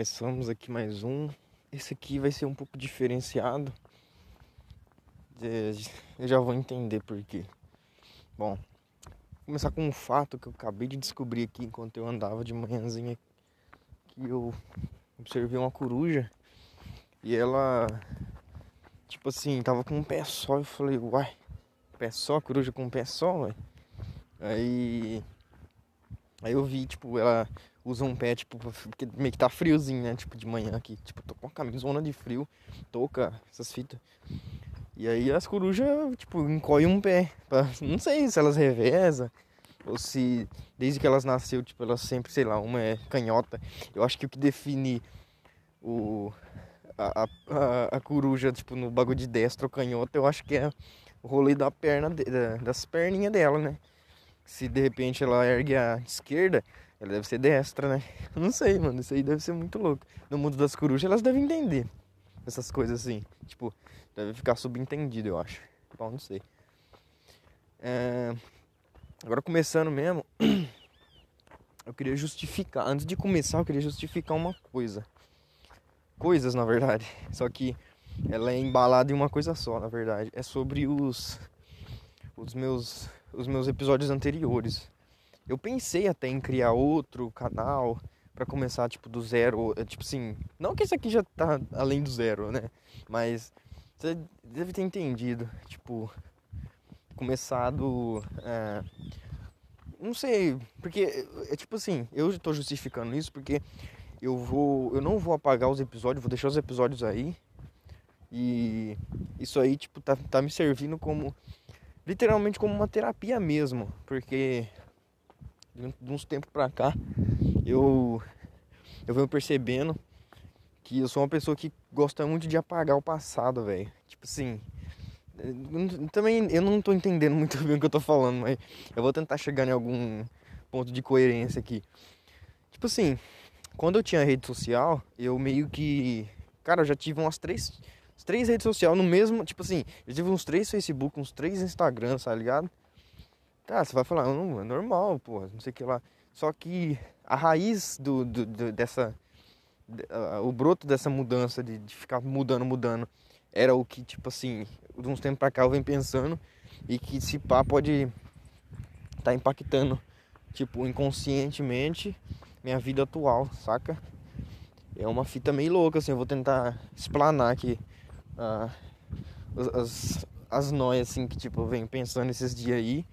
Começamos aqui mais um. Esse aqui vai ser um pouco diferenciado. Eu já vou entender por quê. Bom, vou começar com um fato que eu acabei de descobrir aqui enquanto eu andava de manhãzinha. Que eu observei uma coruja e ela, tipo assim, tava com um pé só. Eu falei, uai, pé só, coruja com um pé só, ué. Aí, aí eu vi, tipo, ela usa um pé, tipo, porque meio que tá friozinho, né? Tipo, de manhã aqui. Tipo, tô com uma camisona de frio, touca, essas fitas. E aí as corujas, tipo, encolhem um pé. Pra, não sei se elas revezam ou se desde que elas nasceu, tipo, elas sempre, sei lá, uma é canhota. Eu acho que o que define o a, a, a coruja, tipo, no bagulho de destra ou canhota, eu acho que é o rolê da perna, de, da, das perninhas dela, né? Se de repente ela ergue a esquerda, ela deve ser destra, né? Não sei, mano. Isso aí deve ser muito louco. No mundo das corujas, elas devem entender essas coisas assim. Tipo, deve ficar subentendido, eu acho. Bom, não sei. É... Agora começando mesmo, eu queria justificar. Antes de começar, eu queria justificar uma coisa. Coisas, na verdade. Só que ela é embalada em uma coisa só, na verdade. É sobre os os meus os meus episódios anteriores. Eu pensei até em criar outro canal para começar tipo do zero, é, tipo assim, não que esse aqui já tá além do zero, né? Mas você deve ter entendido, tipo, começado, é, não sei, porque é tipo assim, eu estou justificando isso porque eu vou, eu não vou apagar os episódios, vou deixar os episódios aí e isso aí tipo tá, tá me servindo como literalmente como uma terapia mesmo, porque de uns tempos pra cá, eu, eu venho percebendo que eu sou uma pessoa que gosta muito de apagar o passado, velho. Tipo assim, também eu não tô entendendo muito bem o que eu tô falando, mas eu vou tentar chegar em algum ponto de coerência aqui. Tipo assim, quando eu tinha rede social, eu meio que. Cara, eu já tive umas três, três redes sociais no mesmo. Tipo assim, eu tive uns três Facebook, uns três Instagram, tá ligado? Ah, você vai falar, não, é normal, pô, não sei o que lá. Só que a raiz do, do, do dessa. Uh, o broto dessa mudança, de, de, ficar mudando, mudando, era o que, tipo assim, de uns tempos pra cá eu venho pensando e que esse pá pode tá impactando, tipo, inconscientemente minha vida atual, saca? É uma fita meio louca, assim, eu vou tentar explanar aqui uh, as, as noias, assim, que, tipo, eu venho pensando esses dias aí.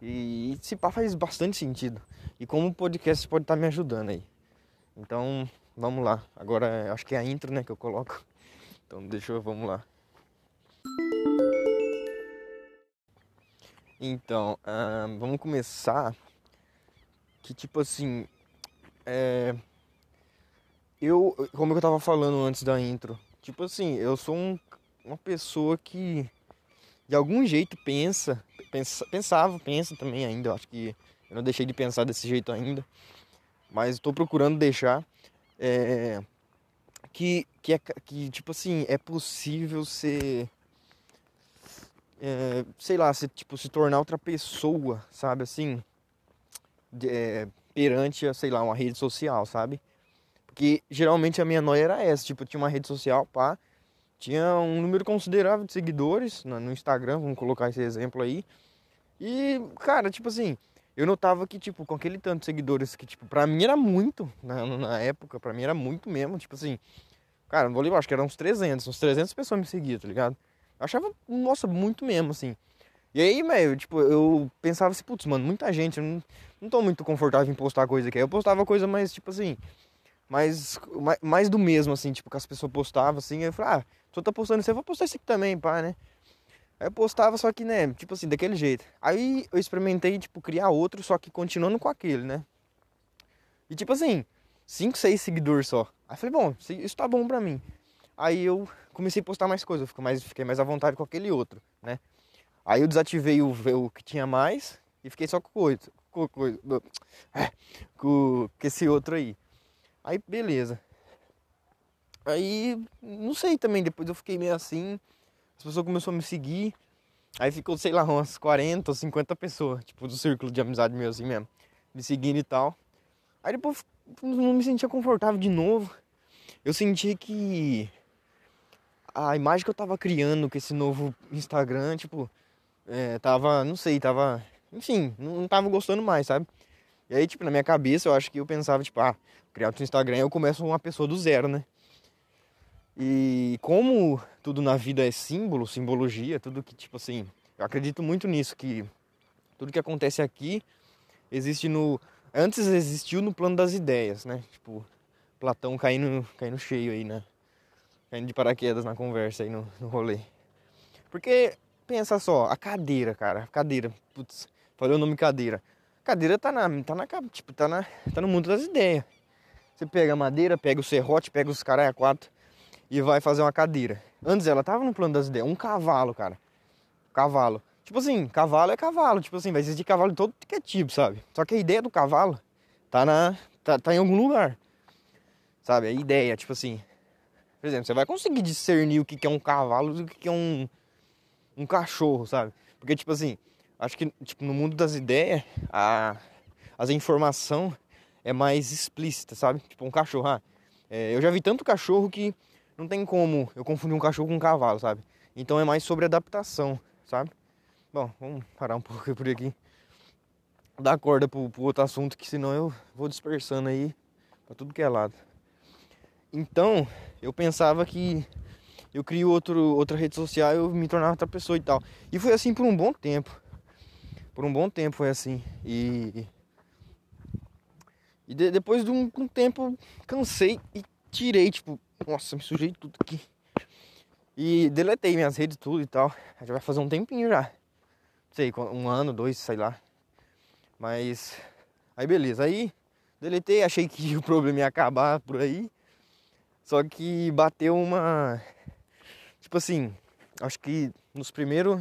E se pá faz bastante sentido. E como o podcast pode estar tá me ajudando aí. Então, vamos lá. Agora acho que é a intro, né, que eu coloco. Então, deixa eu, vamos lá. Então, vamos começar. Que tipo assim, é, eu, como eu tava falando antes da intro, tipo assim, eu sou um, uma pessoa que de algum jeito pensa, pensa, pensava, pensa também ainda, acho que eu não deixei de pensar desse jeito ainda, mas estou procurando deixar é, que, que, é, que, tipo assim, é possível ser, é, sei lá, se, tipo, se tornar outra pessoa, sabe, assim, de, é, perante, sei lá, uma rede social, sabe? Porque geralmente a minha noia era essa, tipo, eu tinha uma rede social, pá, tinha um número considerável de seguidores no Instagram, vamos colocar esse exemplo aí. E, cara, tipo assim, eu notava que, tipo, com aquele tanto de seguidores que, tipo, pra mim era muito, na, na época, pra mim era muito mesmo, tipo assim, cara, não vou lembrar, acho que eram uns 300, uns 300 pessoas me seguiam, tá ligado? Eu achava, nossa, muito mesmo, assim. E aí, velho, tipo, eu pensava assim, putz, mano, muita gente, eu não, não tô muito confortável em postar coisa aqui. Eu postava coisa mais, tipo assim, mais, mais do mesmo, assim, tipo, que as pessoas postavam, assim, eu falei, ah, tu tá postando isso, eu vou postar isso aqui também, pá, né? Aí eu postava, só que, né, tipo assim, daquele jeito. Aí eu experimentei, tipo, criar outro, só que continuando com aquele, né? E tipo assim, 5, 6 seguidores só. Aí falei, bom, isso tá bom pra mim. Aí eu comecei a postar mais coisas, eu mais, fiquei mais à vontade com aquele outro, né? Aí eu desativei o, o que tinha mais e fiquei só com coisa, com, coisa, é, com, com esse outro aí. Aí beleza. Aí, não sei também, depois eu fiquei meio assim, as pessoas começaram a me seguir, aí ficou, sei lá, umas 40 ou 50 pessoas, tipo, do círculo de amizade meu assim mesmo, me seguindo e tal. Aí depois não me sentia confortável de novo. eu senti que a imagem que eu tava criando com esse novo Instagram, tipo, é, tava, não sei, tava, enfim, não tava gostando mais, sabe? E aí, tipo, na minha cabeça, eu acho que eu pensava, tipo, ah, criar outro Instagram, eu começo uma pessoa do zero, né? E como tudo na vida é símbolo, simbologia, tudo que, tipo assim, eu acredito muito nisso, que tudo que acontece aqui existe no. Antes existiu no plano das ideias, né? Tipo, Platão caindo, caindo cheio aí, né? Caindo de paraquedas na conversa aí no, no rolê. Porque, pensa só, a cadeira, cara, a cadeira, putz, falei o nome cadeira. Cadeira tá na, tá na, tipo, tá na, tá no mundo das ideias. Você pega a madeira, pega o serrote, pega os caras a quatro e vai fazer uma cadeira. Antes ela tava no plano das ideias, um cavalo, cara. Cavalo. Tipo assim, cavalo é cavalo, tipo assim, vai existir cavalo de todo que é tipo, sabe? Só que a ideia do cavalo tá na tá, tá em algum lugar. Sabe? A ideia, tipo assim, por exemplo, você vai conseguir discernir o que é um cavalo do que é um um cachorro, sabe? Porque tipo assim, acho que tipo, no mundo das ideias, a as informação é mais explícita, sabe? Tipo um cachorro, ah, é, eu já vi tanto cachorro que não tem como eu confundir um cachorro com um cavalo, sabe? Então é mais sobre adaptação, sabe? Bom, vamos parar um pouco por aqui. Dar corda pro, pro outro assunto, que senão eu vou dispersando aí pra tudo que é lado. Então, eu pensava que eu crio outro, outra rede social eu me tornava outra pessoa e tal. E foi assim por um bom tempo. Por um bom tempo foi assim. E. E de, depois de um, um tempo cansei e tirei, tipo, nossa, me sujei tudo aqui. E deletei minhas redes tudo e tal. Já vai fazer um tempinho já sei, um ano, dois, sei lá. Mas aí beleza, aí deletei, achei que o problema ia acabar por aí. Só que bateu uma tipo assim, acho que nos primeiros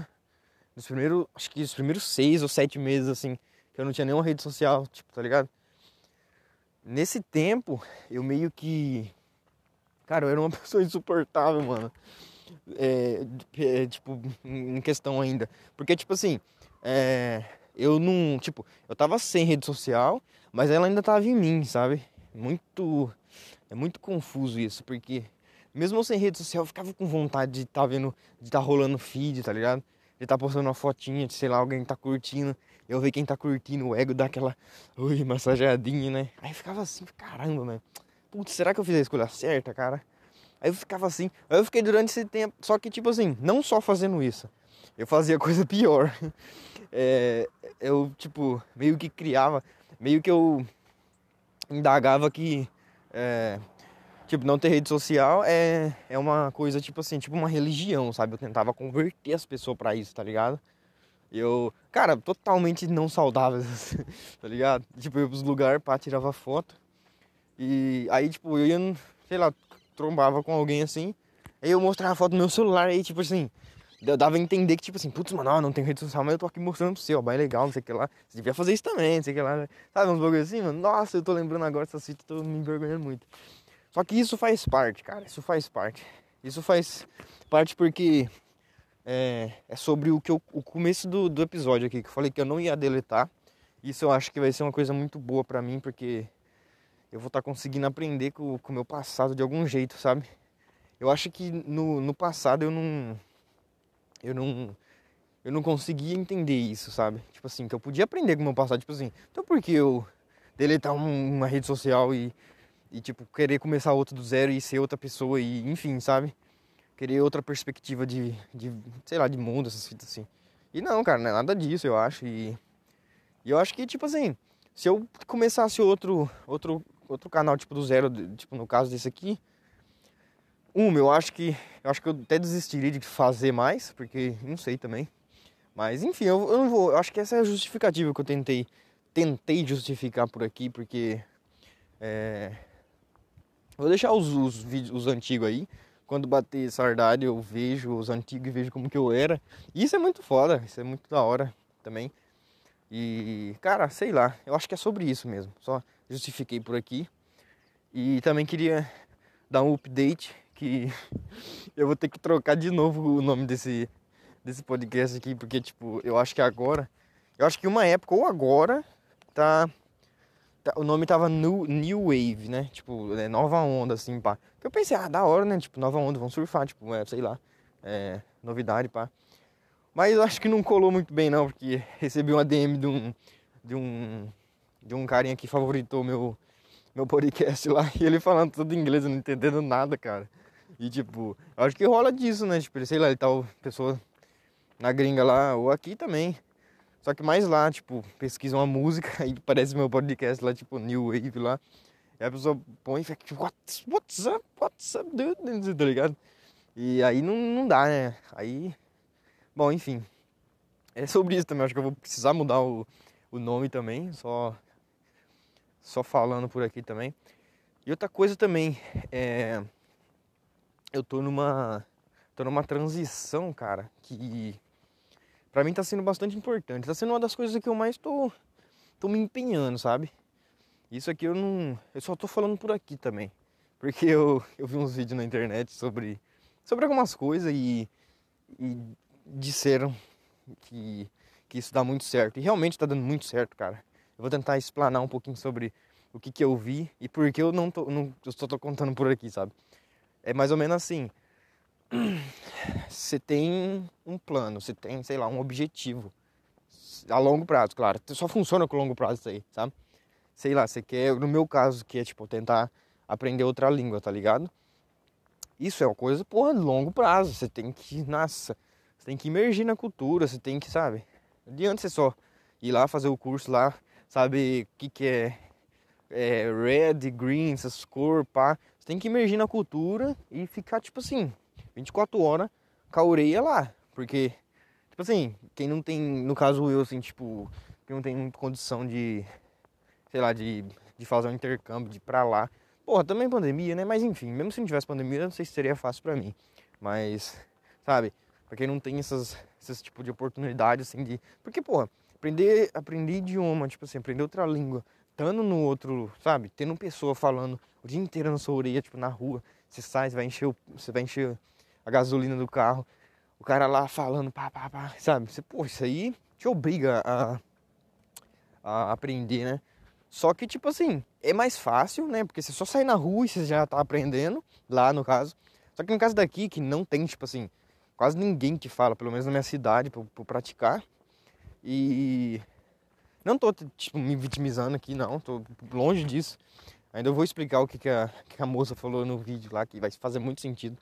nos primeiros, acho que os primeiros seis ou sete meses assim, que eu não tinha nenhuma rede social, tipo, tá ligado? Nesse tempo, eu meio que cara, eu era uma pessoa insuportável, mano é, é, tipo, em questão ainda. Porque, tipo assim, é, eu não, tipo, eu tava sem rede social, mas ela ainda tava em mim, sabe? Muito, é muito confuso isso, porque mesmo sem rede social, eu ficava com vontade de estar tá vendo, de estar tá rolando feed, tá ligado? De estar tá postando uma fotinha de, sei lá, alguém tá curtindo. Eu ver quem tá curtindo, o ego dá aquela, ui, massageadinha, né? Aí ficava assim, caramba, mano. Putz, será que eu fiz a escolha certa, cara? Aí eu ficava assim. Aí eu fiquei durante esse tempo. Só que, tipo assim, não só fazendo isso. Eu fazia coisa pior. É, eu, tipo, meio que criava. Meio que eu indagava que. É, tipo, não ter rede social é, é uma coisa, tipo assim, tipo uma religião, sabe? Eu tentava converter as pessoas para isso, tá ligado? Eu, cara, totalmente não saudável, tá ligado? Tipo, eu ia pros lugares, pá, tirava foto. E aí, tipo, eu ia, sei lá, trombava com alguém assim. Aí eu mostrava a foto no meu celular aí, tipo assim, eu dava a entender que, tipo assim, putz, mano, não tem rede social, mas eu tô aqui mostrando pro você, ó, bem legal, não sei o que lá. Você devia fazer isso também, não sei o que lá. Né? Sabe uns bagulho assim, mano? Nossa, eu tô lembrando agora dessa cita, tô me envergonhando muito. Só que isso faz parte, cara, isso faz parte. Isso faz parte porque é, é sobre o que eu, o começo do, do episódio aqui, que eu falei que eu não ia deletar. Isso eu acho que vai ser uma coisa muito boa pra mim, porque eu vou estar tá conseguindo aprender com o meu passado de algum jeito, sabe? Eu acho que no, no passado eu não. Eu não. Eu não conseguia entender isso, sabe? Tipo assim, que eu podia aprender com o meu passado. Tipo assim, então por que eu deletar um, uma rede social e, e, tipo, querer começar outro do zero e ser outra pessoa e, enfim, sabe? Querer outra perspectiva de, de sei lá, de mundo, essas fitas assim. E não, cara, não é nada disso, eu acho. E, e eu acho que, tipo assim, se eu começasse outro, outro outro canal tipo do zero, tipo no caso desse aqui, um, eu acho que eu acho que eu até desistiria de fazer mais, porque não sei também. Mas enfim, eu, eu não vou, eu acho que essa é a justificativa que eu tentei tentei justificar por aqui, porque é, vou deixar os, os vídeos os antigos aí. Quando bater saudade, eu vejo os antigos e vejo como que eu era. E isso é muito foda, isso é muito da hora também. E, cara, sei lá, eu acho que é sobre isso mesmo. Só justifiquei por aqui. E também queria dar um update que eu vou ter que trocar de novo o nome desse, desse podcast aqui, porque tipo, eu acho que agora, eu acho que uma época ou agora tá o nome tava New, New Wave, né? Tipo, é, nova onda, assim, pá. Que eu pensei, ah, da hora, né? Tipo, nova onda, vamos surfar, tipo, é, sei lá, é, novidade, pá. Mas eu acho que não colou muito bem, não, porque recebi uma DM de um, de um, de um carinha que favoritou meu, meu podcast lá, e ele falando tudo em inglês, não entendendo nada, cara. E, tipo, acho que rola disso, né? Tipo, sei lá, ele tá, pessoa na gringa lá, ou aqui também. Só que mais lá, tipo, pesquisa uma música e parece meu podcast lá, tipo, New Wave lá. E a pessoa põe e fica tipo, what's, what's up, what's up, dude? Tá ligado? E aí não, não dá, né? Aí. Bom, enfim. É sobre isso também. Acho que eu vou precisar mudar o, o nome também. Só. Só falando por aqui também. E outra coisa também. É. Eu tô numa. Tô numa transição, cara. Que para mim tá sendo bastante importante. Tá sendo uma das coisas que eu mais tô, tô me empenhando, sabe? Isso aqui eu não. Eu só tô falando por aqui também. Porque eu, eu vi uns vídeos na internet sobre, sobre algumas coisas e, e disseram que, que isso dá muito certo. E realmente tá dando muito certo, cara. Eu vou tentar explanar um pouquinho sobre o que, que eu vi e por que eu não tô. Não, eu só tô contando por aqui, sabe? É mais ou menos assim você tem um plano, você tem, sei lá, um objetivo a longo prazo, claro. Só funciona com longo prazo isso aí, sabe? Sei lá, você quer, no meu caso, que é tipo tentar aprender outra língua, tá ligado? Isso é uma coisa, porra, longo prazo. Você tem que, nossa, você tem que imergir na cultura, você tem que, sabe? Não adianta você só ir lá fazer o curso lá, sabe o que, que é, é red, green, essas cores, pá. Você tem que imergir na cultura e ficar, tipo assim, 24 horas com a orelha lá. Porque, tipo assim, quem não tem, no caso eu, assim, tipo, que não tem condição de, sei lá, de, de fazer um intercâmbio, de ir pra lá. Porra, também pandemia, né? Mas enfim, mesmo se não tivesse pandemia, não sei se seria fácil pra mim. Mas, sabe, pra quem não tem essas, esses tipo de oportunidade, assim, de. Porque, porra, aprender, aprender idioma, tipo assim, aprender outra língua, estando no outro, sabe, tendo pessoa falando o dia inteiro na sua orelha, tipo, na rua, você sai, você vai encher, você vai encher a gasolina do carro, o cara lá falando, pá, pá, pá, sabe? Você, pô, isso aí te obriga a, a aprender, né? Só que, tipo assim, é mais fácil, né? Porque você só sai na rua e você já tá aprendendo, lá no caso. Só que no caso daqui, que não tem, tipo assim, quase ninguém que fala, pelo menos na minha cidade, pra, pra praticar. E não tô, tipo, me vitimizando aqui, não, tô longe disso. Ainda vou explicar o que, que, a, que a moça falou no vídeo lá, que vai fazer muito sentido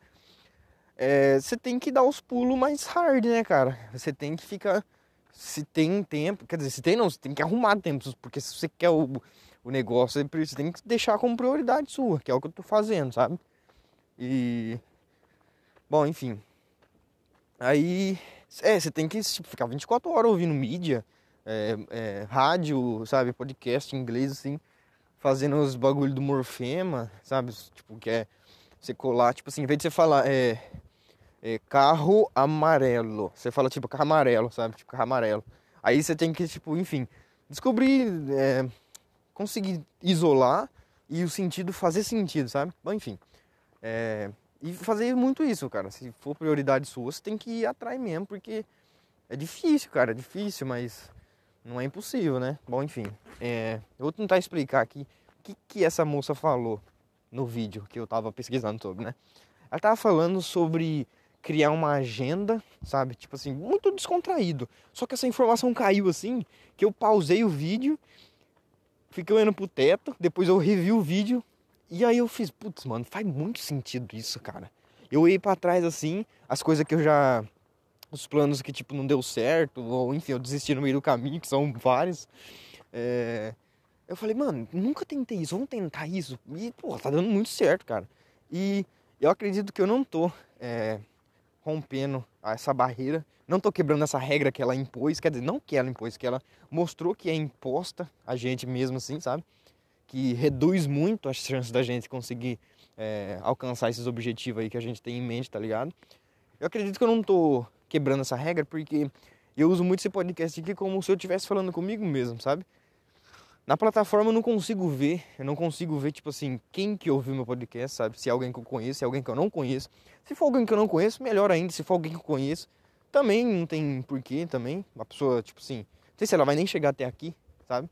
é, você tem que dar os pulos mais hard, né, cara? Você tem que ficar. Se tem tempo, quer dizer, se tem não, você tem que arrumar tempo, porque se você quer o, o negócio, você tem que deixar como prioridade sua, que é o que eu tô fazendo, sabe? E. Bom, enfim. Aí. É, você tem que tipo, ficar 24 horas ouvindo mídia, é, é, rádio, sabe? Podcast em inglês, assim, fazendo os bagulho do morfema, sabe? Tipo, que é você colar, tipo assim, em vez de você falar é, é, carro amarelo, você fala tipo carro amarelo, sabe? Tipo carro amarelo. Aí você tem que, tipo, enfim, descobrir, é, conseguir isolar e o sentido fazer sentido, sabe? Bom, enfim. É, e fazer muito isso, cara. Se for prioridade sua, você tem que ir atrás mesmo, porque é difícil, cara, é difícil, mas não é impossível, né? Bom, enfim. É, eu vou tentar explicar aqui o que, que essa moça falou no vídeo que eu tava pesquisando sobre, né? Ela tava falando sobre criar uma agenda, sabe? Tipo assim, muito descontraído. Só que essa informação caiu assim, que eu pausei o vídeo, fiquei olhando pro teto, depois eu revi o vídeo, e aí eu fiz, putz, mano, faz muito sentido isso, cara. Eu ia para trás assim, as coisas que eu já os planos que tipo não deu certo, ou enfim, eu desisti no meio do caminho, que são vários. É... Eu falei, mano, nunca tentei isso, vamos tentar isso. E, pô, tá dando muito certo, cara. E eu acredito que eu não tô é, rompendo essa barreira, não tô quebrando essa regra que ela impôs, quer dizer, não que ela impôs, que ela mostrou que é imposta a gente mesmo assim, sabe? Que reduz muito as chances da gente conseguir é, alcançar esses objetivos aí que a gente tem em mente, tá ligado? Eu acredito que eu não tô quebrando essa regra porque eu uso muito esse podcast aqui como se eu estivesse falando comigo mesmo, sabe? Na plataforma eu não consigo ver, eu não consigo ver, tipo assim, quem que ouviu meu podcast, sabe? Se é alguém que eu conheço, se é alguém que eu não conheço. Se for alguém que eu não conheço, melhor ainda. Se for alguém que eu conheço, também não tem porquê também. Uma pessoa, tipo assim, não sei se ela vai nem chegar até aqui, sabe?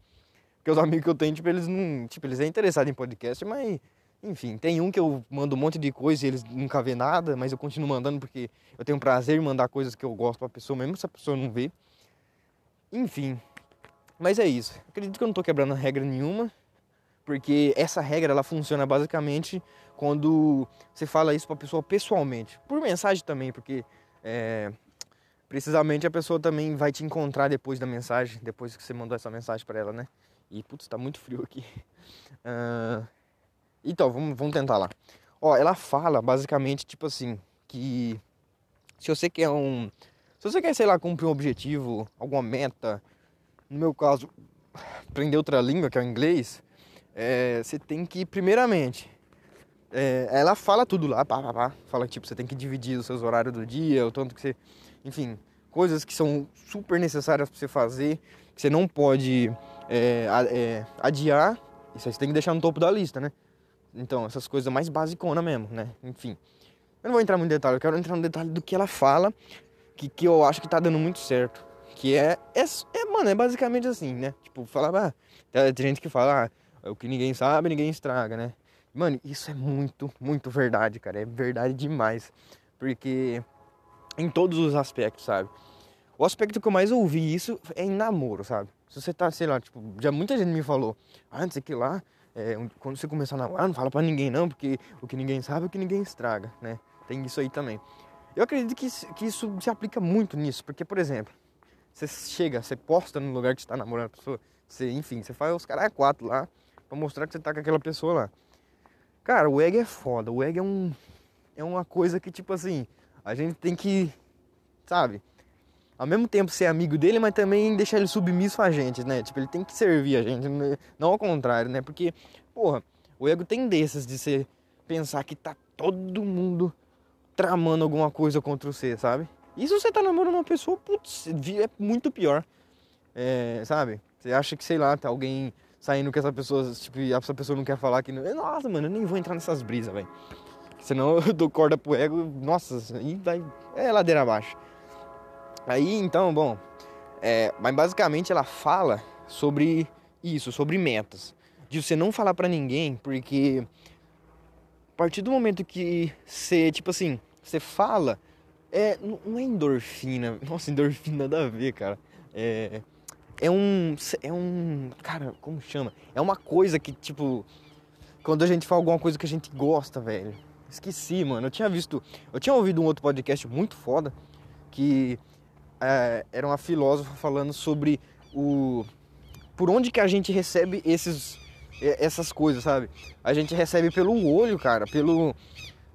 Porque os amigos que eu tenho, tipo, eles não. Tipo, eles é interessados em podcast, mas. Enfim, tem um que eu mando um monte de coisa e eles nunca vê nada, mas eu continuo mandando porque eu tenho prazer em mandar coisas que eu gosto pra pessoa, mesmo se a pessoa não vê. Enfim. Mas é isso. Acredito que eu não tô quebrando regra nenhuma, porque essa regra ela funciona basicamente quando você fala isso pra pessoa pessoalmente. Por mensagem também, porque é, precisamente a pessoa também vai te encontrar depois da mensagem, depois que você mandou essa mensagem para ela, né? E putz, tá muito frio aqui. Uh, então, vamos, vamos tentar lá. Ó, ela fala basicamente tipo assim, que se você quer um. Se você quer, sei lá, cumprir um objetivo, alguma meta, no meu caso, aprender outra língua, que é o inglês, é, você tem que, primeiramente, é, ela fala tudo lá, pá, pá, pá, fala tipo, você tem que dividir os seus horários do dia, o tanto que você. Enfim, coisas que são super necessárias para você fazer, que você não pode é, é, adiar, isso aí você tem que deixar no topo da lista, né? Então, essas coisas mais basicona mesmo, né? Enfim. Eu não vou entrar muito em detalhe, eu quero entrar no detalhe do que ela fala, que, que eu acho que tá dando muito certo. Que é, é, é mano, é basicamente assim, né? Tipo, falar, ah, tem gente que fala, ah, o que ninguém sabe, ninguém estraga, né? Mano, isso é muito, muito verdade, cara. É verdade demais. Porque em todos os aspectos, sabe? O aspecto que eu mais ouvi isso é em namoro, sabe? Se você tá, sei lá, tipo, já muita gente me falou, ah, não sei que lá, é, quando você começar a namorar, não fala pra ninguém não, porque o que ninguém sabe é o que ninguém estraga, né? Tem isso aí também. Eu acredito que, que isso se aplica muito nisso, porque, por exemplo, você chega, você posta no lugar que você tá namorando a pessoa, você, enfim, você faz os caras quatro lá, pra mostrar que você tá com aquela pessoa lá. Cara, o egg é foda, o egg é um. É uma coisa que, tipo assim, a gente tem que, sabe? Ao mesmo tempo ser amigo dele, mas também deixar ele submisso a gente, né? Tipo, ele tem que servir a gente, né? não ao contrário, né? Porque, porra, o ego tem dessas de você pensar que tá todo mundo tramando alguma coisa contra você, sabe? E se você tá namorando uma pessoa, putz, é muito pior. É, sabe? Você acha que, sei lá, tá alguém saindo com essa pessoa, tipo, e essa pessoa não quer falar que. Nossa, mano, eu nem vou entrar nessas brisas, velho. Senão eu dou corda pro ego, nossa, aí vai. É ladeira abaixo. Aí então, bom, é, mas basicamente ela fala sobre isso, sobre metas. De você não falar para ninguém, porque a partir do momento que você, tipo assim, você fala, é, não é endorfina. Nossa, endorfina nada a ver, cara. É, é um. É um. Cara, como chama? É uma coisa que, tipo. Quando a gente fala alguma coisa que a gente gosta, velho. Esqueci, mano. Eu tinha visto. Eu tinha ouvido um outro podcast muito foda. Que é, era uma filósofa falando sobre o por onde que a gente recebe esses essas coisas, sabe? A gente recebe pelo olho, cara, pelo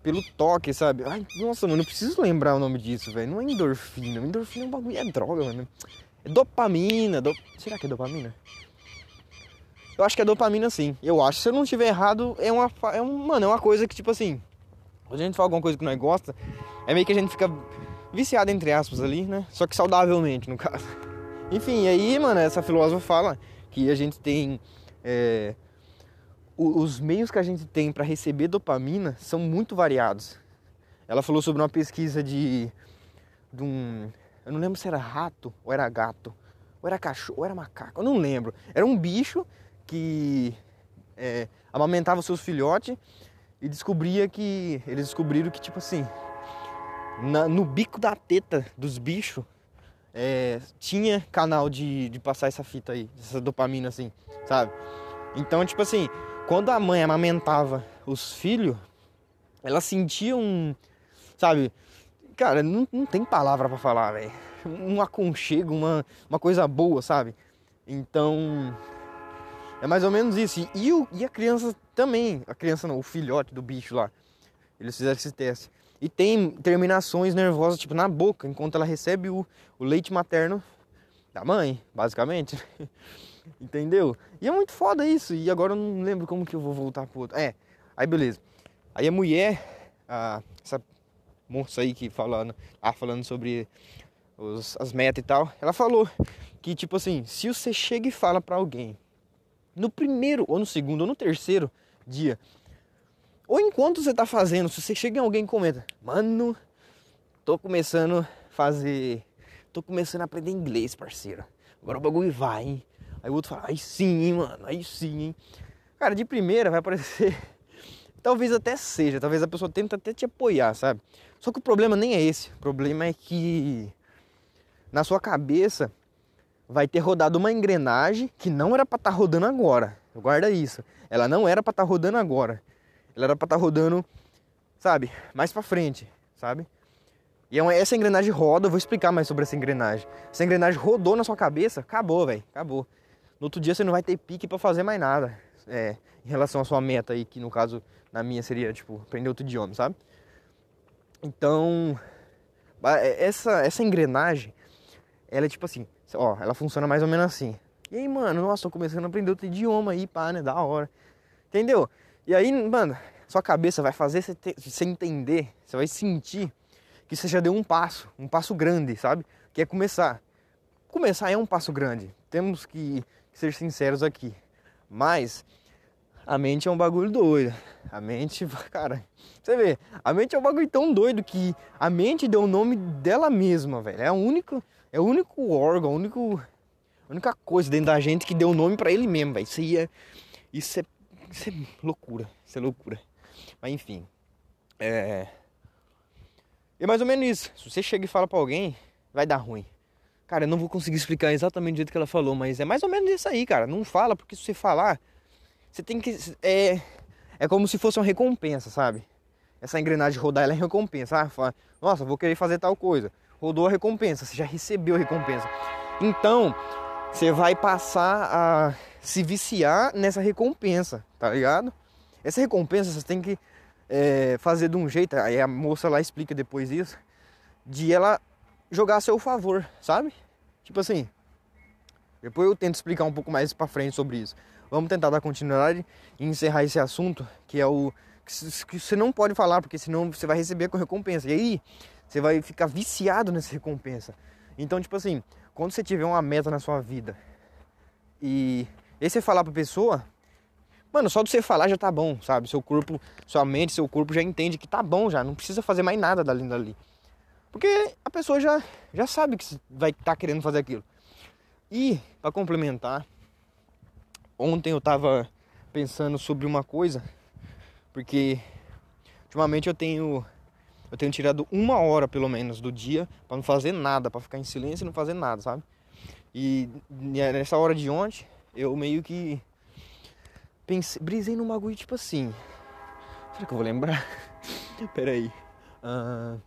pelo toque, sabe? Ai, nossa, mano, eu preciso lembrar o nome disso, velho. Não é endorfina. Endorfina é um bagulho, é droga, mano. É dopamina. Do... Será que é dopamina? Eu acho que é dopamina sim. Eu acho. Se eu não estiver errado, é uma, é um, mano, é uma coisa que, tipo assim, quando a gente fala alguma coisa que nós gosta, é meio que a gente fica viciado entre aspas ali, né? Só que saudavelmente, no caso. Enfim, aí, mano, essa filósofa fala que a gente tem. É, os meios que a gente tem para receber dopamina são muito variados. Ela falou sobre uma pesquisa de, de um. Eu não lembro se era rato ou era gato. Ou era cachorro, ou era macaco, eu não lembro. Era um bicho que é, amamentava seus filhotes e descobria que. Eles descobriram que, tipo assim, na, no bico da teta dos bichos é, tinha canal de, de passar essa fita aí, essa dopamina assim, sabe? Então, tipo assim, quando a mãe amamentava os filhos, ela sentia um, sabe? Cara, não, não tem palavra para falar, velho. Um aconchego, uma, uma coisa boa, sabe? Então, é mais ou menos isso. E, o, e a criança também, a criança não, o filhote do bicho lá, eles fizeram esse teste e tem terminações nervosas, tipo, na boca, enquanto ela recebe o, o leite materno da mãe, basicamente. Entendeu? E é muito foda isso. E agora eu não lembro como que eu vou voltar pro outro. É, aí beleza. Aí a mulher, a, essa moça aí que falando, ah, falando sobre os, as metas e tal, ela falou que, tipo assim, se você chega e fala pra alguém, no primeiro, ou no segundo, ou no terceiro dia, ou enquanto você tá fazendo, se você chega em alguém e comenta, mano, tô começando a fazer. Tô começando a aprender inglês, parceiro. Agora o bagulho vai, hein? Aí o outro fala, aí sim, hein, mano, aí sim, hein. Cara, de primeira vai parecer. talvez até seja, talvez a pessoa tenta até te apoiar, sabe? Só que o problema nem é esse. O problema é que na sua cabeça vai ter rodado uma engrenagem que não era para estar tá rodando agora. Guarda isso. Ela não era para estar tá rodando agora. Ela era para estar tá rodando, sabe, mais para frente, sabe? E é essa engrenagem roda, eu vou explicar mais sobre essa engrenagem. Essa engrenagem rodou na sua cabeça, acabou, velho, acabou. No outro dia você não vai ter pique para fazer mais nada. É, em relação à sua meta aí, que no caso, na minha seria, tipo, aprender outro idioma, sabe? Então, é, essa, essa engrenagem, ela é tipo assim, ó, ela funciona mais ou menos assim. E aí, mano, nossa, tô começando a aprender outro idioma aí, pá, né, da hora. Entendeu? E aí, mano, sua cabeça vai fazer você, entender, você vai sentir que você já deu um passo, um passo grande, sabe? Que é começar. Começar é um passo grande. Temos que ser sinceros aqui. Mas a mente é um bagulho doido. A mente, cara, você vê, a mente é um bagulho tão doido que a mente deu o nome dela mesma, velho. É o único, é o único órgão, a única, a única coisa dentro da gente que deu o nome para ele mesmo, velho. Isso é, isso é, isso é loucura, isso é loucura. Mas enfim, é, é mais ou menos isso. Se você chega e fala para alguém, vai dar ruim. Cara, eu não vou conseguir explicar exatamente do jeito que ela falou, mas é mais ou menos isso aí, cara. Não fala, porque se você falar, você tem que. É, é como se fosse uma recompensa, sabe? Essa engrenagem rodar, ela é recompensa. Ah, fala, nossa, vou querer fazer tal coisa. Rodou a recompensa, você já recebeu a recompensa. Então, você vai passar a se viciar nessa recompensa, tá ligado? Essa recompensa você tem que é, fazer de um jeito, aí a moça lá explica depois isso, de ela jogar a seu favor, sabe? Tipo assim. Depois eu tento explicar um pouco mais para frente sobre isso. Vamos tentar dar continuidade e encerrar esse assunto, que é o que você não pode falar, porque senão você vai receber com recompensa. E aí você vai ficar viciado nessa recompensa. Então, tipo assim, quando você tiver uma meta na sua vida e, e você falar pra pessoa, mano, só de você falar já tá bom, sabe? Seu corpo, sua mente, seu corpo já entende que tá bom já, não precisa fazer mais nada dali dali. Porque a pessoa já, já sabe que vai estar tá querendo fazer aquilo. E, para complementar, ontem eu tava pensando sobre uma coisa, porque ultimamente eu tenho eu tenho tirado uma hora pelo menos do dia para não fazer nada, para ficar em silêncio e não fazer nada, sabe? E nessa hora de ontem, eu meio que pensei, brisei num bagulho tipo assim. Será que eu vou lembrar? Pera aí. Uh,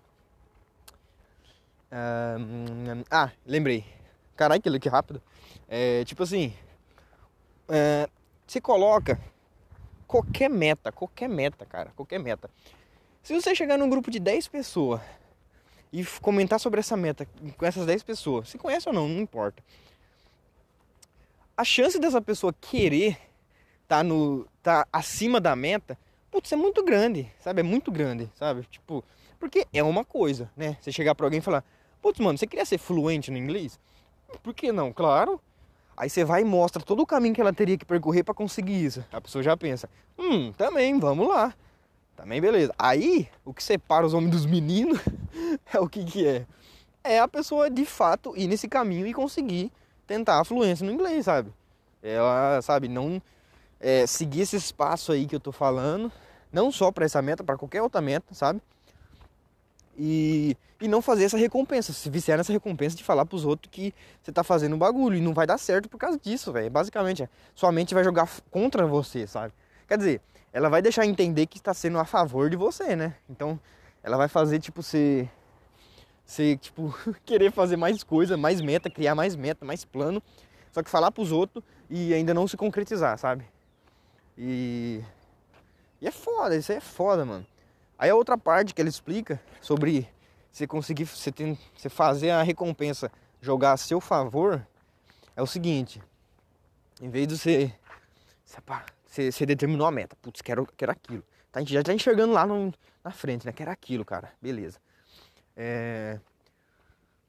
ah, lembrei. Caralho, que que rápido. É, tipo assim, é, você coloca qualquer meta, qualquer meta, cara, qualquer meta. Se você chegar num grupo de 10 pessoas e comentar sobre essa meta com essas 10 pessoas, se conhece ou não, não importa. A chance dessa pessoa querer tá no tá acima da meta, putz, é muito grande, sabe? É muito grande, sabe? Tipo, porque é uma coisa, né? Você chegar para alguém e falar: Putz, mano, você queria ser fluente no inglês? Por que não? Claro. Aí você vai e mostra todo o caminho que ela teria que percorrer para conseguir isso. A pessoa já pensa, hum, também, vamos lá. Também beleza. Aí, o que separa os homens dos meninos é o que que é? É a pessoa de fato ir nesse caminho e conseguir tentar a fluência no inglês, sabe? Ela, sabe, não é, seguir esse espaço aí que eu tô falando, não só para essa meta, para qualquer outra meta, sabe? E, e não fazer essa recompensa, se viciar nessa recompensa de falar pros outros que você tá fazendo um bagulho e não vai dar certo por causa disso, velho. Basicamente, é, sua mente vai jogar contra você, sabe? Quer dizer, ela vai deixar entender que está sendo a favor de você, né? Então, ela vai fazer tipo você você tipo querer fazer mais coisa, mais meta, criar mais meta, mais plano, só que falar pros outros e ainda não se concretizar, sabe? E e é foda, isso aí é foda, mano. Aí a outra parte que ele explica sobre você conseguir você, tem, você fazer a recompensa jogar a seu favor é o seguinte: em vez de você, você, você determinou a meta, putz, quero, quero aquilo. Tá, a gente já tá enxergando lá no, na frente, né? Quero aquilo, cara. Beleza. É.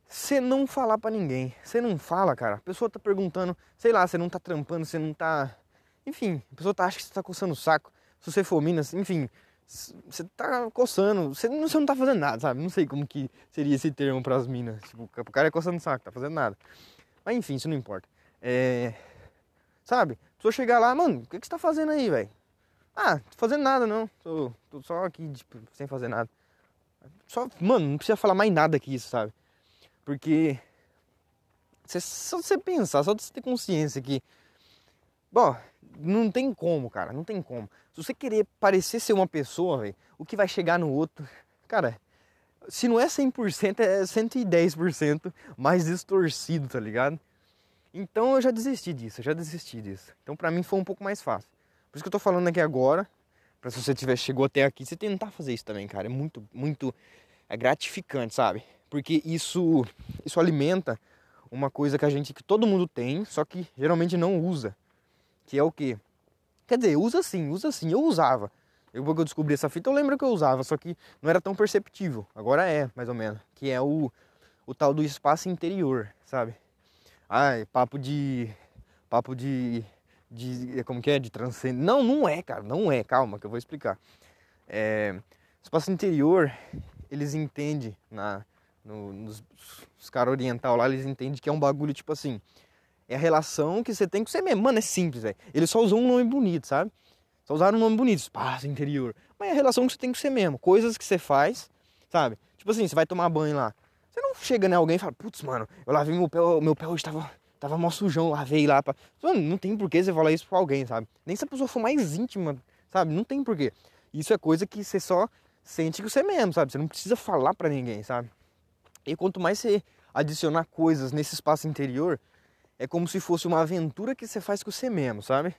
Você não falar para ninguém. Você não fala, cara. A pessoa tá perguntando, sei lá, você não tá trampando, você não tá. Enfim, a pessoa tá, acha que você tá coçando o saco. Se você for mina, enfim, você tá coçando, você não, você não tá fazendo nada, sabe? Não sei como que seria esse termo para as minas. Tipo, o cara é coçando o saco, tá fazendo nada. Mas enfim, isso não importa. É... sabe? Pessoa chegar lá, mano, o que, que você tá fazendo aí, velho? Ah, tô fazendo nada não. Tô, tô só aqui, tipo, sem fazer nada. Só, mano, não precisa falar mais nada que isso, sabe? Porque você, só você pensar, só você ter consciência que. Bom, não tem como, cara, não tem como. Se você querer parecer ser uma pessoa, velho, o que vai chegar no outro, cara, se não é 100%, é 110% mais distorcido, tá ligado? Então eu já desisti disso, eu já desisti disso. Então pra mim foi um pouco mais fácil. Por isso que eu tô falando aqui agora, pra se você tiver chegou até aqui, você tentar fazer isso também, cara. É muito, muito é gratificante, sabe? Porque isso, isso alimenta uma coisa que a gente, que todo mundo tem, só que geralmente não usa. Que é o quê? Quer dizer, usa sim, usa sim. Eu usava. Eu, quando eu descobri essa fita, eu lembro que eu usava, só que não era tão perceptível. Agora é, mais ou menos. Que é o, o tal do espaço interior, sabe? Ai, papo de. Papo de. de como que é? De transcendência. Não, não é, cara. Não é. Calma, que eu vou explicar. É, espaço interior, eles entendem, na, no, nos os caras oriental lá, eles entendem que é um bagulho tipo assim. É a relação que você tem com você mesmo. Mano, é simples, velho. Eles só usam um nome bonito, sabe? Só usaram um nome bonito, espaço interior. Mas é a relação que você tem com você mesmo. Coisas que você faz, sabe? Tipo assim, você vai tomar banho lá. Você não chega em alguém e fala, putz, mano, eu lavei meu pé, meu pé hoje tava, tava mó sujão, lavei lá. Pra... Mano, não tem porquê você falar isso pra alguém, sabe? Nem se a pessoa for mais íntima, sabe? Não tem porquê. Isso é coisa que você só sente que você mesmo, sabe? Você não precisa falar para ninguém, sabe? E quanto mais você adicionar coisas nesse espaço interior, é como se fosse uma aventura que você faz com você mesmo, sabe?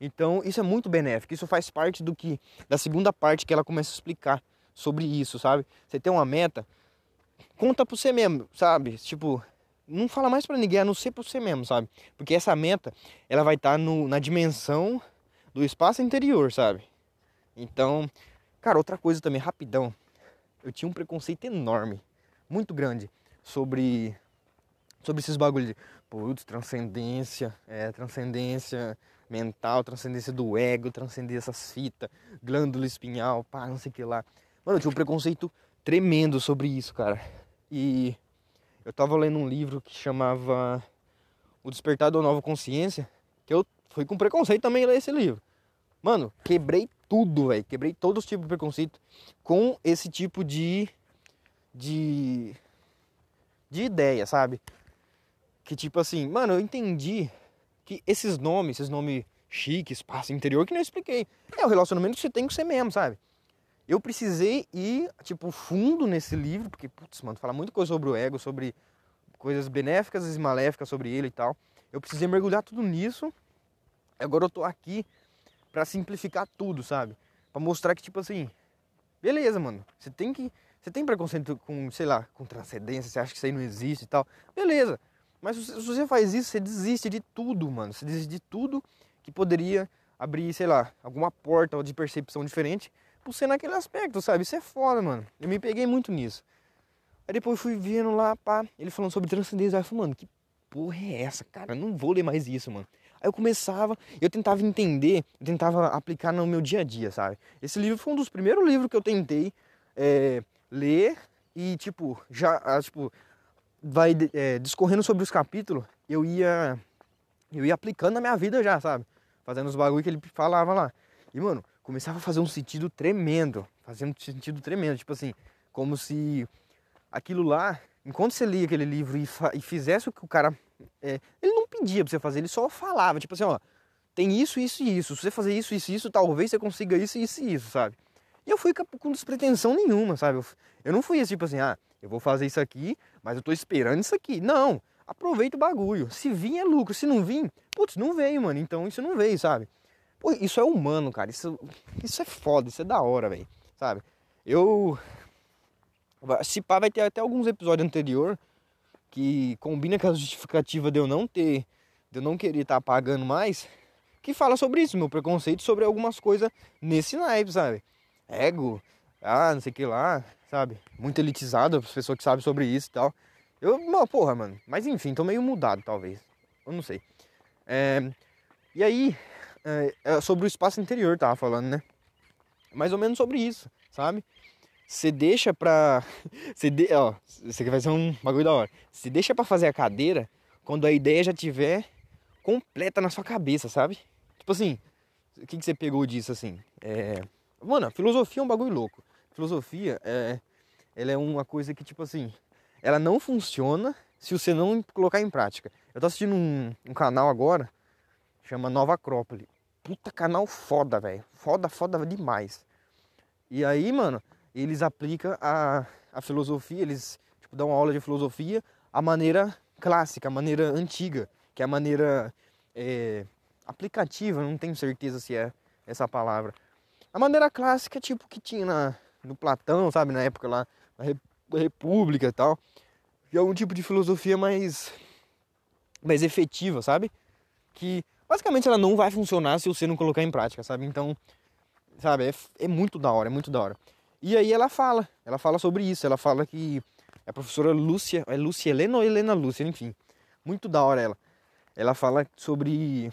Então, isso é muito benéfico. Isso faz parte do que da segunda parte que ela começa a explicar sobre isso, sabe? Você tem uma meta, conta pro você mesmo, sabe? Tipo, não fala mais para ninguém, a não ser pro você mesmo, sabe? Porque essa meta, ela vai estar tá na dimensão do espaço interior, sabe? Então, cara, outra coisa também, rapidão. Eu tinha um preconceito enorme, muito grande, sobre sobre esses bagulhos de putz, transcendência, é, transcendência mental, transcendência do ego, transcendência essas fitas, glândula espinhal, pá, não sei o que lá. Mano, eu tinha um preconceito tremendo sobre isso, cara. E eu tava lendo um livro que chamava O Despertar da Nova Consciência, que eu fui com preconceito também ler esse livro. Mano, quebrei tudo, velho. Quebrei todos os tipos de preconceito com esse tipo de de de ideia, sabe? Que tipo assim, mano, eu entendi que esses nomes, esses nomes chiques, espaço interior, que não expliquei. É o relacionamento que você tem com você mesmo, sabe? Eu precisei ir, tipo, fundo nesse livro, porque, putz, mano, fala muita coisa sobre o ego, sobre coisas benéficas e maléficas sobre ele e tal. Eu precisei mergulhar tudo nisso. Agora eu tô aqui para simplificar tudo, sabe? Para mostrar que, tipo assim, beleza, mano, você tem que. Você tem preconceito com, sei lá, com transcendência, você acha que isso aí não existe e tal. Beleza. Mas se você faz isso, você desiste de tudo, mano. Você desiste de tudo que poderia abrir, sei lá, alguma porta de percepção diferente por ser naquele aspecto, sabe? Isso é foda, mano. Eu me peguei muito nisso. Aí depois fui vendo lá, pá, ele falando sobre transcendência. Aí eu falei, mano, que porra é essa, cara? Eu não vou ler mais isso, mano. Aí eu começava, eu tentava entender, eu tentava aplicar no meu dia a dia, sabe? Esse livro foi um dos primeiros livros que eu tentei é, ler e, tipo, já, ah, tipo, vai é, discorrendo sobre os capítulos, eu ia, eu ia aplicando na minha vida já, sabe? Fazendo os bagulho que ele falava lá. E, mano, começava a fazer um sentido tremendo, fazendo um sentido tremendo, tipo assim, como se aquilo lá, enquanto você lia aquele livro e, e fizesse o que o cara, é, ele não pedia pra você fazer, ele só falava, tipo assim, ó, tem isso, isso e isso, se você fazer isso, isso e isso, talvez você consiga isso, isso e isso, sabe? E eu fui com despretensão nenhuma, sabe? Eu, eu não fui assim, tipo assim, ah, eu vou fazer isso aqui, mas eu tô esperando isso aqui. Não, aproveita o bagulho. Se vir é lucro, se não vir, putz, não veio, mano. Então isso não veio, sabe? Pô, isso é humano, cara. Isso, isso é foda, isso é da hora, velho. Sabe? Eu. Se pá, vai ter até alguns episódios anterior que combina com a justificativa de eu não ter. De eu não querer estar tá pagando mais. Que fala sobre isso, meu preconceito sobre algumas coisas nesse naipe, sabe? Ego, ah, não sei o que lá, sabe? Muito elitizado, as pessoas que sabem sobre isso e tal. Eu, uma porra, mano. Mas enfim, tô meio mudado, talvez. Eu não sei. É, e aí, é, é, sobre o espaço interior, tava falando, né? Mais ou menos sobre isso, sabe? Você deixa pra. Você de... Ó, você vai ser um bagulho da hora. Você deixa pra fazer a cadeira quando a ideia já tiver completa na sua cabeça, sabe? Tipo assim, o que, que você pegou disso assim? É... Mano, filosofia é um bagulho louco. Filosofia é, ela é uma coisa que, tipo assim, ela não funciona se você não colocar em prática. Eu tô assistindo um, um canal agora, chama Nova Acrópole. Puta canal foda, velho. Foda, foda demais. E aí, mano, eles aplicam a, a filosofia, eles tipo, dão uma aula de filosofia a maneira clássica, a maneira antiga, que é a maneira é, aplicativa, não tenho certeza se é essa palavra. A maneira clássica, tipo, que tinha na, no Platão, sabe, na época lá, na República e tal. E é um tipo de filosofia mais, mais efetiva, sabe? Que basicamente ela não vai funcionar se você não colocar em prática, sabe? Então, sabe, é, é muito da hora, é muito da hora. E aí ela fala, ela fala sobre isso, ela fala que a professora Lúcia, é Lúcia Helena ou Helena Lúcia, enfim. Muito da hora ela. Ela fala sobre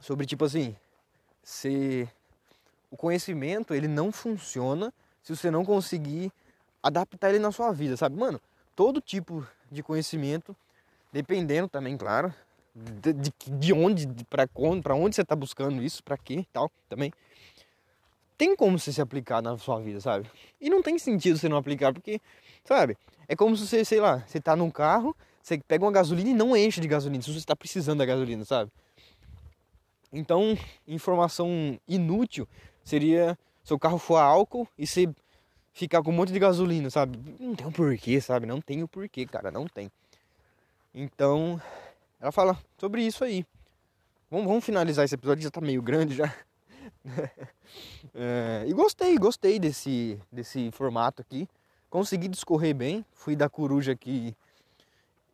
sobre tipo assim, se o conhecimento ele não funciona se você não conseguir adaptar ele na sua vida, sabe? Mano, todo tipo de conhecimento, dependendo também, claro, de, de, de onde, para onde, para onde você está buscando isso, para quê, tal, também. Tem como você se aplicar na sua vida, sabe? E não tem sentido você não aplicar, porque, sabe? É como se você, sei lá, você tá num carro, você pega uma gasolina e não enche de gasolina, se você está precisando da gasolina, sabe? Então, informação inútil seria seu carro for álcool e você ficar com um monte de gasolina, sabe? Não tem um porquê, sabe? Não tem o um porquê, cara, não tem. Então, ela fala sobre isso aí. Vamos, vamos finalizar esse episódio, já tá meio grande já. é, e gostei, gostei desse, desse formato aqui. Consegui discorrer bem. Fui da coruja aqui.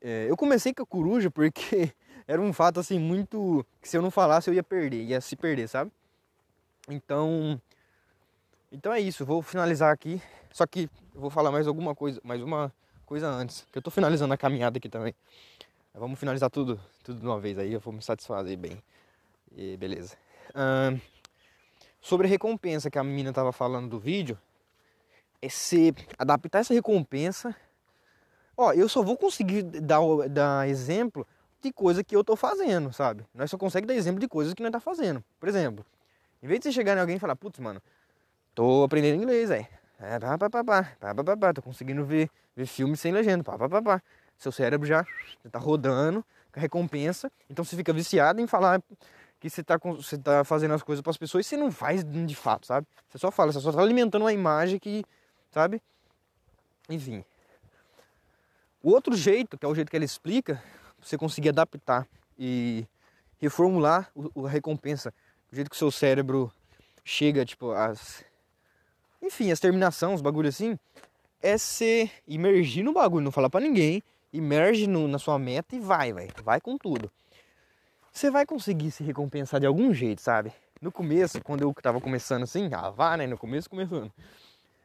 É, eu comecei com a coruja porque era um fato assim muito. que se eu não falasse eu ia perder, ia se perder, sabe? Então. Então é isso, vou finalizar aqui. Só que eu vou falar mais alguma coisa, mais uma coisa antes. Que eu tô finalizando a caminhada aqui também. Vamos finalizar tudo, tudo de uma vez aí, eu vou me satisfazer bem. E beleza. sobre a recompensa que a menina tava falando do vídeo, é se adaptar essa recompensa. Ó, eu só vou conseguir dar, dar exemplo de coisa que eu tô fazendo, sabe? Nós só conseguimos dar exemplo de coisas que nós tá fazendo. Por exemplo, em vez de você chegar em alguém e falar, putz, mano, tô aprendendo inglês, velho. É, pá, pá, pá, pá, pá, pá, pá, pá, tô conseguindo ver, ver filme sem legenda, pá, pá, pá, pá. Seu cérebro já, já tá rodando a recompensa, então você fica viciado em falar que você tá, você tá fazendo as coisas para as pessoas e você não faz de fato, sabe? Você só fala, você só tá alimentando uma imagem que, sabe? Enfim. O outro jeito, que é o jeito que ele explica, você conseguir adaptar e reformular a recompensa, o jeito que o seu cérebro chega, tipo, as. Enfim, as terminações, os bagulho assim, é se imergir no bagulho, não falar para ninguém, imerge no, na sua meta e vai, vai, vai com tudo. Você vai conseguir se recompensar de algum jeito, sabe? No começo, quando eu tava começando assim, ah, vá, né? No começo começando.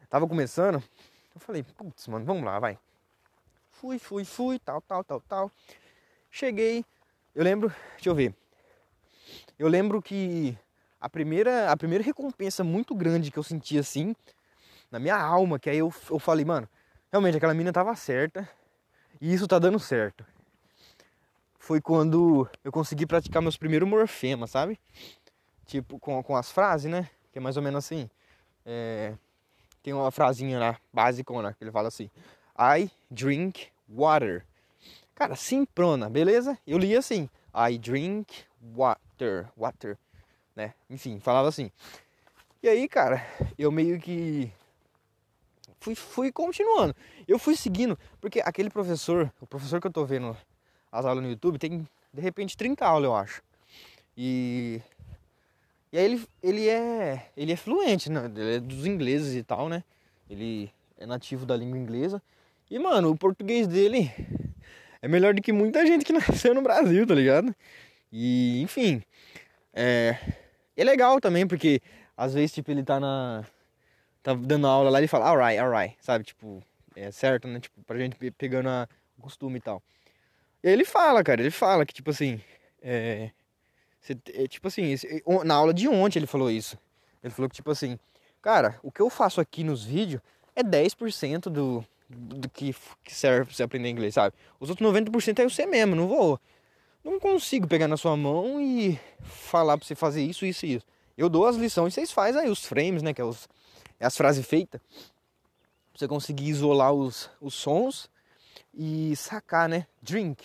Tava começando, eu falei, putz, mano, vamos lá, vai. Fui, fui, fui, tal, tal, tal, tal. Cheguei, eu lembro, deixa eu ver. Eu lembro que a primeira, a primeira recompensa muito grande que eu senti assim, na minha alma, que aí eu, eu falei, mano, realmente aquela mina tava certa e isso tá dando certo. Foi quando eu consegui praticar meus primeiros morfemas, sabe? Tipo, com, com as frases, né? Que é mais ou menos assim. É, tem uma frasinha lá, básica, né? Que ele fala assim: I drink water. Cara, simprona, beleza? Eu li assim: I drink water. Water né? Enfim, falava assim. E aí, cara, eu meio que fui, fui continuando. Eu fui seguindo, porque aquele professor, o professor que eu tô vendo as aulas no YouTube, tem de repente 30 aulas, eu acho. E e aí ele, ele é ele é fluente, né? Ele é dos ingleses e tal, né? Ele é nativo da língua inglesa. E mano, o português dele é melhor do que muita gente que nasceu no Brasil, tá ligado? E enfim, é, é legal também, porque às vezes, tipo, ele tá na. Tá dando aula lá ele fala, alright, alright, sabe? Tipo, é certo, né? Tipo, pra gente pegando a, costume e tal. E aí ele fala, cara, ele fala que, tipo assim. É, você, é, tipo assim, na aula de ontem ele falou isso. Ele falou que, tipo assim, cara, o que eu faço aqui nos vídeos é 10% do, do que, que serve pra você aprender inglês, sabe? Os outros 90% é você mesmo, não vou não consigo pegar na sua mão e falar pra você fazer isso, isso e isso. Eu dou as lições e vocês fazem aí os frames, né? Que é, os, é as frases feitas. Você conseguir isolar os, os sons e sacar, né? Drink.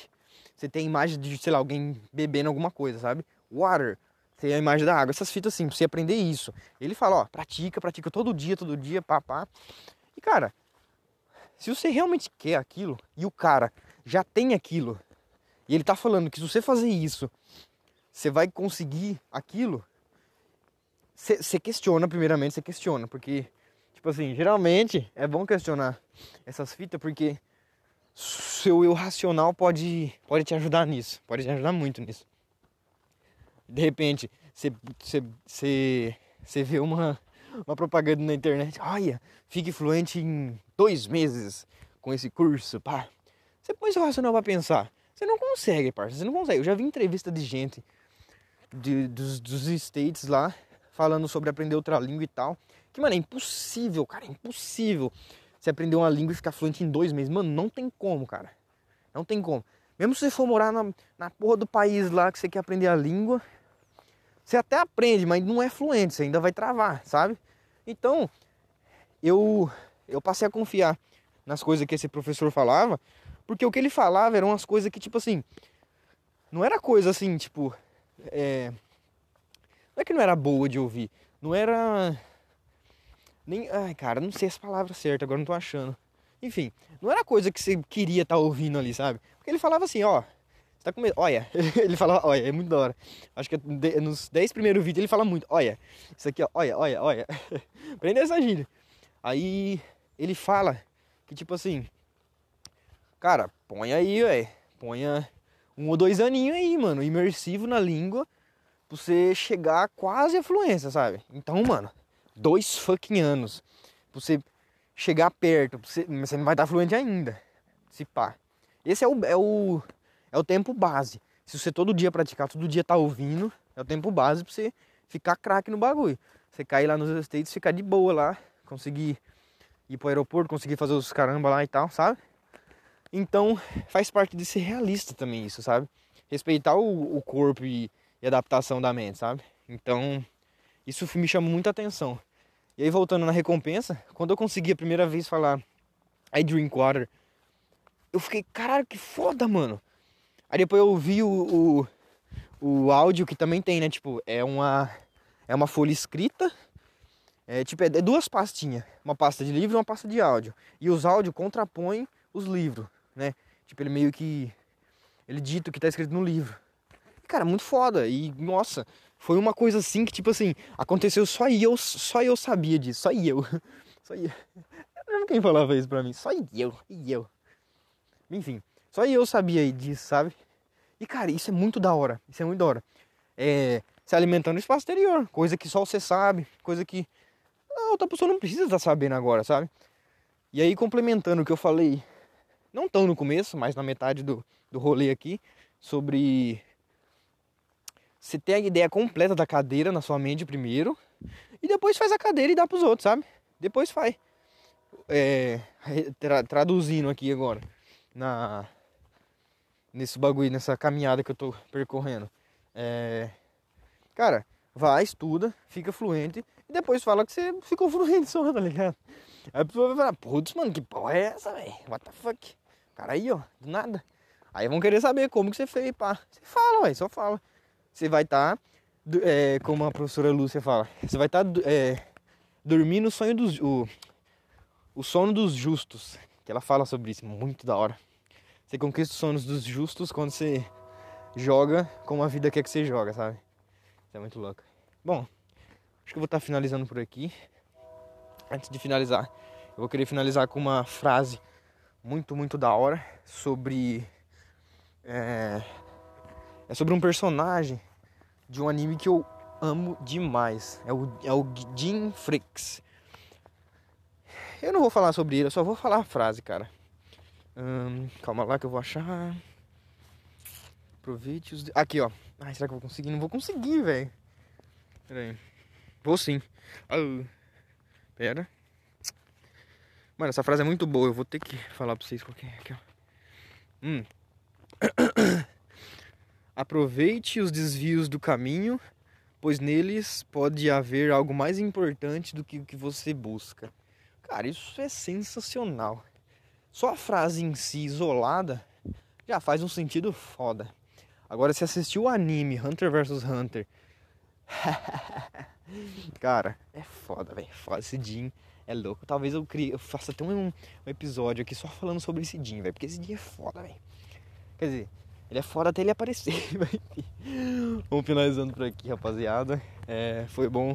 Você tem a imagem de, sei lá, alguém bebendo alguma coisa, sabe? Water. Tem a imagem da água. Essas fitas assim, pra você aprender isso. Ele fala, ó, pratica, pratica todo dia, todo dia, papá. E cara, se você realmente quer aquilo e o cara já tem aquilo, e ele tá falando que se você fazer isso, você vai conseguir aquilo, você questiona, primeiramente, você questiona, porque, tipo assim, geralmente é bom questionar essas fitas, porque seu eu racional pode, pode te ajudar nisso, pode te ajudar muito nisso. De repente, você vê uma, uma propaganda na internet, olha, fique fluente em dois meses com esse curso, pá. Você põe seu racional pra pensar. Você não consegue, parça. Você não consegue. Eu já vi entrevista de gente de, dos, dos States lá falando sobre aprender outra língua e tal. Que, mano, é impossível, cara. É impossível você aprender uma língua e ficar fluente em dois meses. Mano, não tem como, cara. Não tem como. Mesmo se você for morar na, na porra do país lá que você quer aprender a língua, você até aprende, mas não é fluente, você ainda vai travar, sabe? Então, eu, eu passei a confiar nas coisas que esse professor falava, porque o que ele falava eram umas coisas que, tipo assim, não era coisa assim, tipo. É... Não é que não era boa de ouvir. Não era. Nem. Ai, cara, não sei as palavras certas, agora não tô achando. Enfim, não era coisa que você queria estar tá ouvindo ali, sabe? Porque ele falava assim, ó. Você tá com medo. Olha, ele falava, olha, é muito da hora. Acho que nos 10 primeiros vídeos ele fala muito, olha. Isso aqui, ó, olha, olha, olha. Prende essa gíria. Aí ele fala que, tipo assim, Cara, põe aí, velho. Ponha um ou dois aninhos aí, mano, imersivo na língua, pra você chegar quase à fluência, sabe? Então, mano, dois fucking anos. Pra você chegar perto, você, você não vai estar fluente ainda. Se pá. Esse é o, é o, é o tempo base. Se você todo dia praticar, todo dia tá ouvindo, é o tempo base pra você ficar craque no bagulho. Você cair lá nos States, ficar de boa lá, conseguir ir pro aeroporto, conseguir fazer os caramba lá e tal, sabe? Então faz parte de ser realista também isso, sabe? Respeitar o, o corpo e, e adaptação da mente, sabe? Então isso me chamou muita atenção. E aí voltando na recompensa, quando eu consegui a primeira vez falar I drink water, eu fiquei, caralho, que foda, mano. Aí depois eu vi o, o, o áudio que também tem, né? Tipo, é uma, é uma folha escrita. É, tipo, é, é duas pastinhas. Uma pasta de livro e uma pasta de áudio. E os áudios contrapõem os livros né? Tipo, ele meio que. Ele dita o que tá escrito no livro. Cara, muito foda. E, nossa, foi uma coisa assim que, tipo assim, aconteceu só eu, só eu sabia disso. Só eu. Só eu. Eu lembro quem falava isso pra mim. Só eu. E eu. Enfim, só eu sabia disso, sabe? E, cara, isso é muito da hora. Isso é muito da hora. É. Se alimentando no espaço exterior. Coisa que só você sabe. Coisa que. A outra pessoa não precisa estar tá sabendo agora, sabe? E aí, complementando o que eu falei não tão no começo, mas na metade do, do rolê aqui, sobre você ter a ideia completa da cadeira na sua mente primeiro, e depois faz a cadeira e dá pros outros, sabe? Depois faz. É, tra, traduzindo aqui agora, na nesse bagulho, nessa caminhada que eu tô percorrendo. É, cara, vai, estuda, fica fluente, e depois fala que você ficou fluente só, tá ligado? Aí a pessoa vai falar, putz, mano, que porra é essa, velho? What the fuck? Cara aí, ó, do nada. Aí vão querer saber como que você fez, pá. Você fala, ué, só fala. Você vai estar, tá, é, como a professora Lúcia fala, você vai estar tá, é, dormindo o sonho dos. O, o sono dos justos. Que ela fala sobre isso, muito da hora. Você conquista os sonhos dos justos quando você joga como a vida quer que você joga, sabe? Isso é muito louco. Bom, acho que eu vou estar tá finalizando por aqui. Antes de finalizar, eu vou querer finalizar com uma frase muito, muito da hora sobre. É, é sobre um personagem de um anime que eu amo demais. É o, é o Jin Freaks. Eu não vou falar sobre ele, eu só vou falar a frase, cara. Hum, calma lá que eu vou achar. Aproveite os. Aqui, ó. Ai, será que eu vou conseguir? Não vou conseguir, velho. Pera aí. Vou sim. Pera. Mano, essa frase é muito boa. Eu vou ter que falar pra vocês qual que é. Aqui, ó. Hum. Aproveite os desvios do caminho, pois neles pode haver algo mais importante do que o que você busca. Cara, isso é sensacional. Só a frase em si isolada já faz um sentido foda. Agora, se assistiu o anime Hunter vs Hunter, cara, é foda, velho. Foda esse Jin é louco. Talvez eu, crie, eu faça até um, um episódio aqui só falando sobre esse Jin, velho. Porque esse Jin é foda, velho. Quer dizer, ele é foda até ele aparecer. Vamos finalizando por aqui, rapaziada. É, foi bom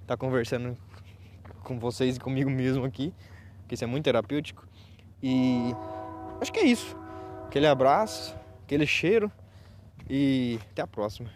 estar tá conversando com vocês e comigo mesmo aqui. Porque isso é muito terapêutico. E acho que é isso. Aquele abraço, aquele cheiro. E até a próxima.